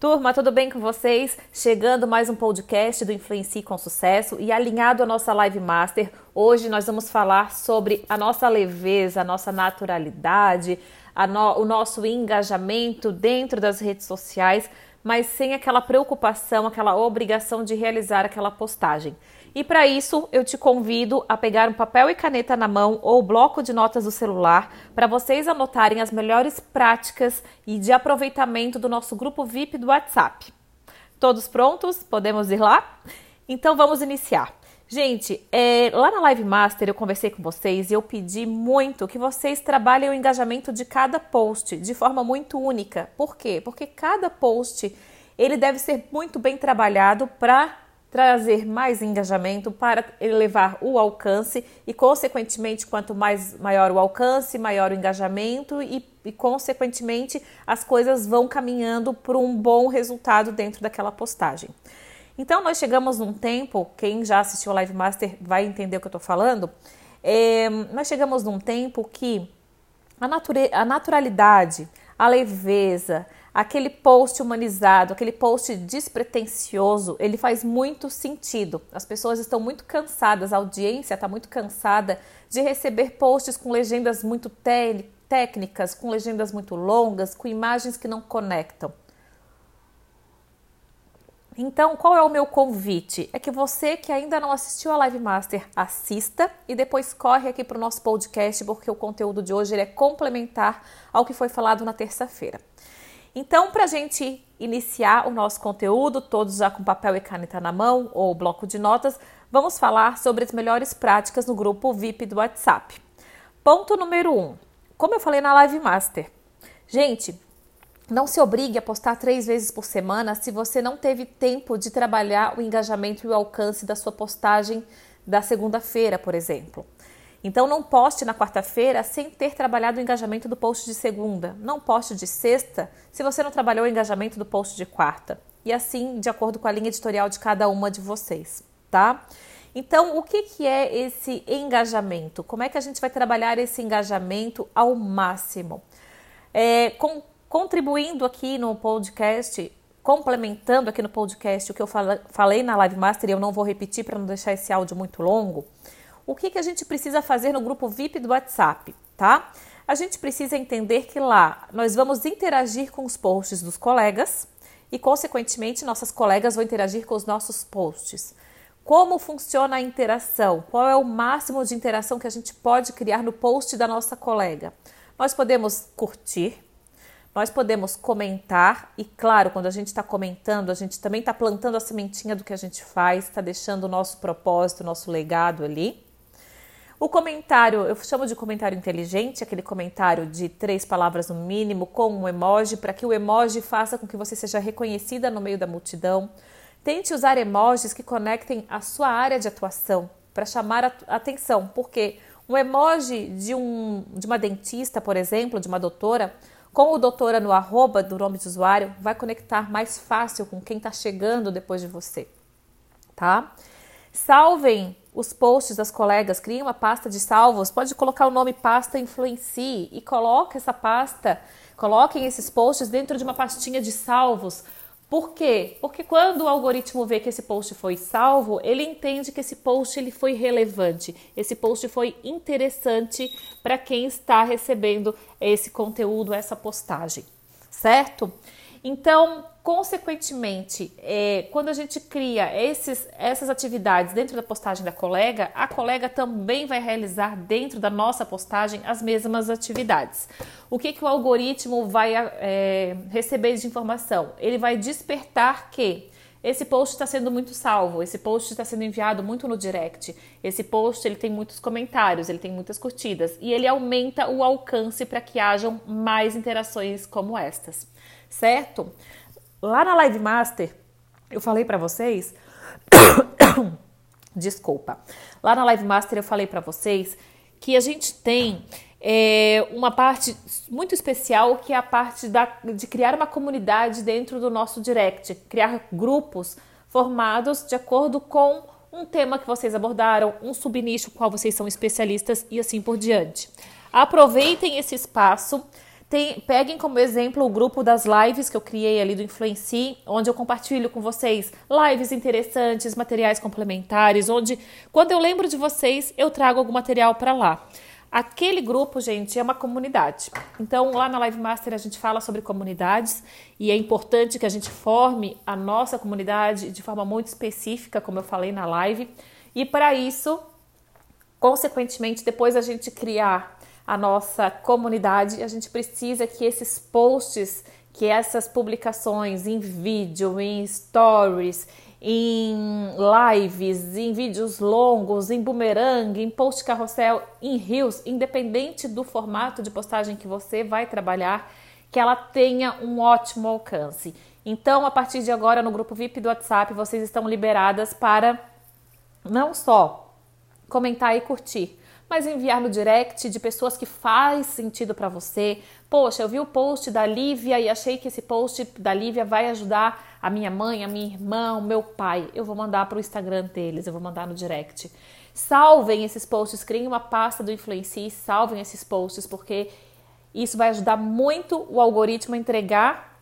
Turma, tudo bem com vocês? Chegando mais um podcast do Influencie com Sucesso e alinhado à nossa Live Master, hoje nós vamos falar sobre a nossa leveza, a nossa naturalidade, no, o nosso engajamento dentro das redes sociais, mas sem aquela preocupação, aquela obrigação de realizar aquela postagem. E para isso, eu te convido a pegar um papel e caneta na mão ou bloco de notas do celular para vocês anotarem as melhores práticas e de aproveitamento do nosso grupo VIP do WhatsApp. Todos prontos? Podemos ir lá? Então vamos iniciar. Gente, é, lá na Live Master eu conversei com vocês e eu pedi muito que vocês trabalhem o engajamento de cada post de forma muito única. Por quê? Porque cada post ele deve ser muito bem trabalhado para trazer mais engajamento para elevar o alcance e, consequentemente, quanto mais maior o alcance, maior o engajamento e, e consequentemente, as coisas vão caminhando para um bom resultado dentro daquela postagem. Então, nós chegamos num tempo, quem já assistiu ao Live Master vai entender o que eu estou falando. É, nós chegamos num tempo que a, nature, a naturalidade, a leveza, aquele post humanizado, aquele post despretensioso, ele faz muito sentido. As pessoas estão muito cansadas, a audiência está muito cansada de receber posts com legendas muito técnicas, com legendas muito longas, com imagens que não conectam. Então, qual é o meu convite? É que você que ainda não assistiu a Live Master, assista e depois corre aqui para o nosso podcast, porque o conteúdo de hoje é complementar ao que foi falado na terça-feira. Então, para a gente iniciar o nosso conteúdo, todos já com papel e caneta na mão ou bloco de notas, vamos falar sobre as melhores práticas no grupo VIP do WhatsApp. Ponto número 1. Um, como eu falei na Live Master, gente, não se obrigue a postar três vezes por semana se você não teve tempo de trabalhar o engajamento e o alcance da sua postagem da segunda-feira, por exemplo. Então não poste na quarta-feira sem ter trabalhado o engajamento do post de segunda. Não poste de sexta se você não trabalhou o engajamento do post de quarta. E assim, de acordo com a linha editorial de cada uma de vocês, tá? Então, o que, que é esse engajamento? Como é que a gente vai trabalhar esse engajamento ao máximo? É, com, contribuindo aqui no podcast, complementando aqui no podcast o que eu falei na Live Master, e eu não vou repetir para não deixar esse áudio muito longo o que, que a gente precisa fazer no grupo VIP do WhatsApp, tá? A gente precisa entender que lá nós vamos interagir com os posts dos colegas e, consequentemente, nossas colegas vão interagir com os nossos posts. Como funciona a interação? Qual é o máximo de interação que a gente pode criar no post da nossa colega? Nós podemos curtir, nós podemos comentar, e claro, quando a gente está comentando, a gente também está plantando a sementinha do que a gente faz, está deixando o nosso propósito, o nosso legado ali. O comentário, eu chamo de comentário inteligente, aquele comentário de três palavras no mínimo, com um emoji, para que o emoji faça com que você seja reconhecida no meio da multidão. Tente usar emojis que conectem a sua área de atuação para chamar a atenção, porque um emoji de, um, de uma dentista, por exemplo, de uma doutora, com o doutora no arroba do nome de usuário, vai conectar mais fácil com quem está chegando depois de você, tá? Salvem os posts das colegas, criem uma pasta de salvos, pode colocar o nome pasta influencie e coloque essa pasta, coloquem esses posts dentro de uma pastinha de salvos. Por quê? Porque quando o algoritmo vê que esse post foi salvo, ele entende que esse post ele foi relevante, esse post foi interessante para quem está recebendo esse conteúdo, essa postagem, certo? Então, consequentemente, é, quando a gente cria esses, essas atividades dentro da postagem da colega, a colega também vai realizar dentro da nossa postagem as mesmas atividades. O que, que o algoritmo vai é, receber de informação? Ele vai despertar que esse post está sendo muito salvo, esse post está sendo enviado muito no direct, esse post ele tem muitos comentários, ele tem muitas curtidas e ele aumenta o alcance para que hajam mais interações como estas certo? Lá na Live Master, eu falei para vocês. Desculpa. Lá na Live Master eu falei para vocês que a gente tem é, uma parte muito especial que é a parte da, de criar uma comunidade dentro do nosso direct, criar grupos formados de acordo com um tema que vocês abordaram, um subnicho qual vocês são especialistas e assim por diante. Aproveitem esse espaço tem, peguem como exemplo o grupo das lives que eu criei ali do Influenci, onde eu compartilho com vocês lives interessantes, materiais complementares, onde quando eu lembro de vocês, eu trago algum material para lá. Aquele grupo, gente, é uma comunidade. Então, lá na Live Master a gente fala sobre comunidades e é importante que a gente forme a nossa comunidade de forma muito específica, como eu falei na live. E para isso, consequentemente, depois a gente criar a nossa comunidade, a gente precisa que esses posts, que essas publicações em vídeo, em stories, em lives, em vídeos longos, em boomerang, em post carrossel, em reels, independente do formato de postagem que você vai trabalhar, que ela tenha um ótimo alcance. Então, a partir de agora, no grupo VIP do WhatsApp, vocês estão liberadas para não só comentar e curtir, mas enviar no direct de pessoas que faz sentido para você. Poxa, eu vi o post da Lívia e achei que esse post da Lívia vai ajudar a minha mãe, a minha irmã, o meu pai. Eu vou mandar para o Instagram deles, eu vou mandar no direct. Salvem esses posts, criem uma pasta do Influencie, salvem esses posts, porque isso vai ajudar muito o algoritmo a entregar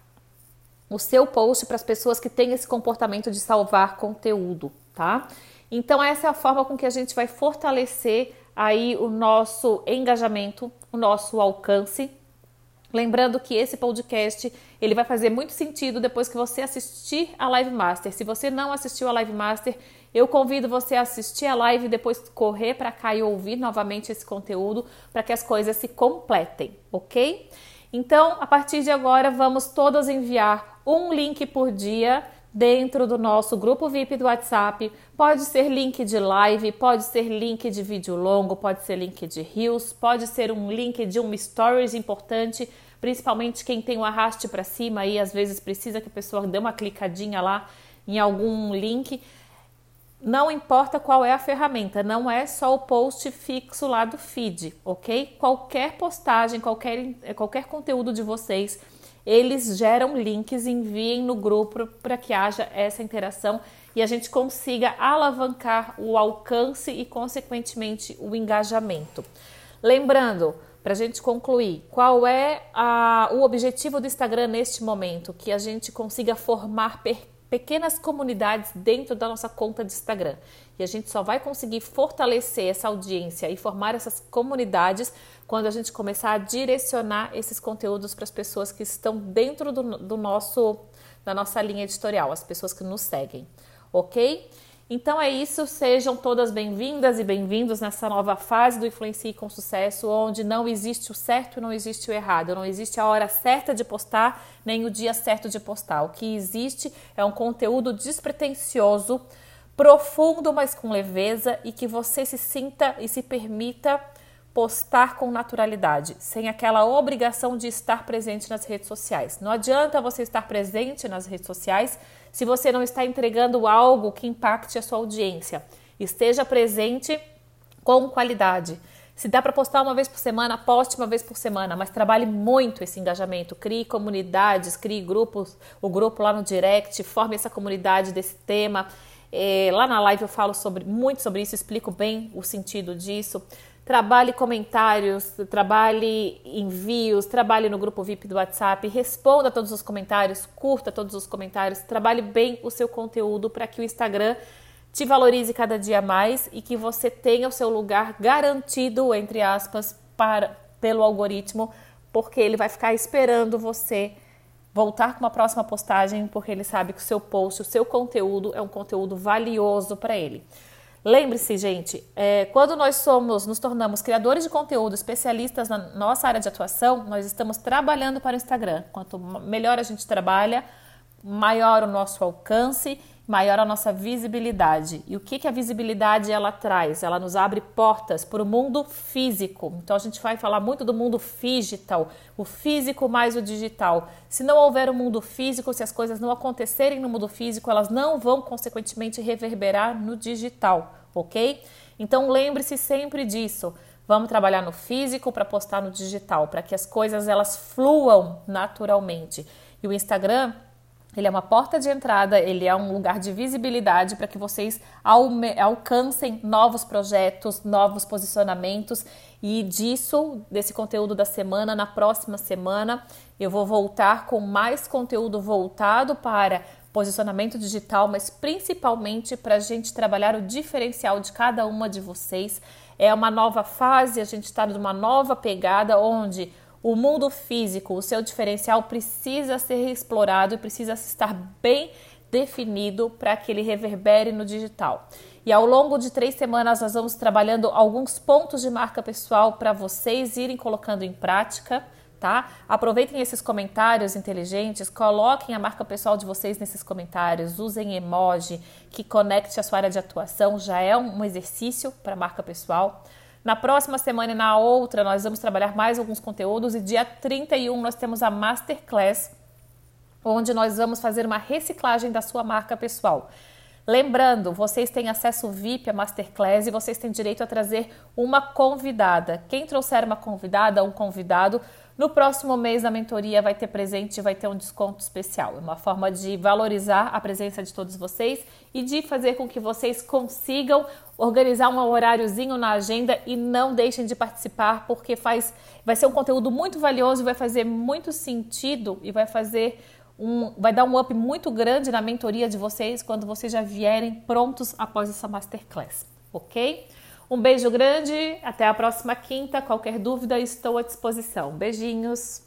o seu post para as pessoas que têm esse comportamento de salvar conteúdo, tá? Então essa é a forma com que a gente vai fortalecer aí o nosso engajamento, o nosso alcance. Lembrando que esse podcast ele vai fazer muito sentido depois que você assistir a Live Master. Se você não assistiu a Live Master, eu convido você a assistir a live e depois correr para cá e ouvir novamente esse conteúdo para que as coisas se completem, ok? Então, a partir de agora, vamos todas enviar um link por dia dentro do nosso grupo VIP do WhatsApp. Pode ser link de live, pode ser link de vídeo longo, pode ser link de Reels, pode ser um link de um stories importante, principalmente quem tem o um arraste para cima e às vezes precisa que a pessoa dê uma clicadinha lá em algum link. Não importa qual é a ferramenta, não é só o post fixo lá do feed, ok? Qualquer postagem, qualquer, qualquer conteúdo de vocês eles geram links, enviem no grupo para que haja essa interação e a gente consiga alavancar o alcance e, consequentemente, o engajamento. Lembrando, para a gente concluir, qual é a, o objetivo do Instagram neste momento? Que a gente consiga formar pequenas comunidades dentro da nossa conta de Instagram. E a gente só vai conseguir fortalecer essa audiência e formar essas comunidades quando a gente começar a direcionar esses conteúdos para as pessoas que estão dentro do, do nosso da nossa linha editorial, as pessoas que nos seguem, ok? Então é isso, sejam todas bem-vindas e bem-vindos nessa nova fase do Influencie com Sucesso, onde não existe o certo e não existe o errado, não existe a hora certa de postar, nem o dia certo de postar. O que existe é um conteúdo despretensioso, profundo, mas com leveza e que você se sinta e se permita postar com naturalidade, sem aquela obrigação de estar presente nas redes sociais. Não adianta você estar presente nas redes sociais se você não está entregando algo que impacte a sua audiência. Esteja presente com qualidade. Se dá para postar uma vez por semana, poste uma vez por semana, mas trabalhe muito esse engajamento. Crie comunidades, crie grupos, o grupo lá no direct, forme essa comunidade desse tema. É, lá na live eu falo sobre, muito sobre isso, explico bem o sentido disso. Trabalhe comentários, trabalhe envios, trabalhe no grupo VIP do WhatsApp, responda todos os comentários, curta todos os comentários, trabalhe bem o seu conteúdo para que o Instagram te valorize cada dia mais e que você tenha o seu lugar garantido, entre aspas, para, pelo algoritmo, porque ele vai ficar esperando você voltar com uma próxima postagem, porque ele sabe que o seu post, o seu conteúdo é um conteúdo valioso para ele. Lembre-se, gente, é, quando nós somos, nos tornamos criadores de conteúdo, especialistas na nossa área de atuação, nós estamos trabalhando para o Instagram. Quanto melhor a gente trabalha, maior o nosso alcance, maior a nossa visibilidade. E o que, que a visibilidade ela traz? Ela nos abre portas para o mundo físico. Então a gente vai falar muito do mundo digital, o físico mais o digital. Se não houver o um mundo físico, se as coisas não acontecerem no mundo físico, elas não vão consequentemente reverberar no digital ok? Então lembre-se sempre disso. Vamos trabalhar no físico para postar no digital, para que as coisas elas fluam naturalmente. E o Instagram Ele é uma porta de entrada, ele é um lugar de visibilidade para que vocês alcancem novos projetos, novos posicionamentos. E disso, desse conteúdo da semana, na próxima semana, eu vou voltar com mais conteúdo voltado para posicionamento digital, mas principalmente para a gente trabalhar o diferencial de cada uma de vocês. É uma nova fase, a gente está numa nova pegada onde o mundo físico, o seu diferencial precisa ser explorado e precisa estar bem definido para que ele reverbere no digital. E ao longo de três semanas nós vamos trabalhando alguns pontos de marca pessoal para vocês irem colocando em prática, tá? Aproveitem esses comentários inteligentes, coloquem a marca pessoal de vocês nesses comentários, usem emoji que conecte a sua área de atuação, já é um exercício para marca pessoal. Na próxima semana e na outra, nós vamos trabalhar mais alguns conteúdos e dia 31 nós temos a Masterclass, onde nós vamos fazer uma reciclagem da sua marca pessoal. Lembrando, vocês têm acesso VIP à Masterclass e vocês têm direito a trazer uma convidada. Quem trouxer uma convidada ou um convidado no próximo mês, a mentoria vai ter presente, vai ter um desconto especial. É uma forma de valorizar a presença de todos vocês e de fazer com que vocês consigam organizar um horáriozinho na agenda e não deixem de participar, porque faz, vai ser um conteúdo muito valioso, vai fazer muito sentido e vai fazer um, vai dar um up muito grande na mentoria de vocês quando vocês já vierem prontos após essa masterclass, ok? Um beijo grande, até a próxima quinta. Qualquer dúvida, estou à disposição. Beijinhos!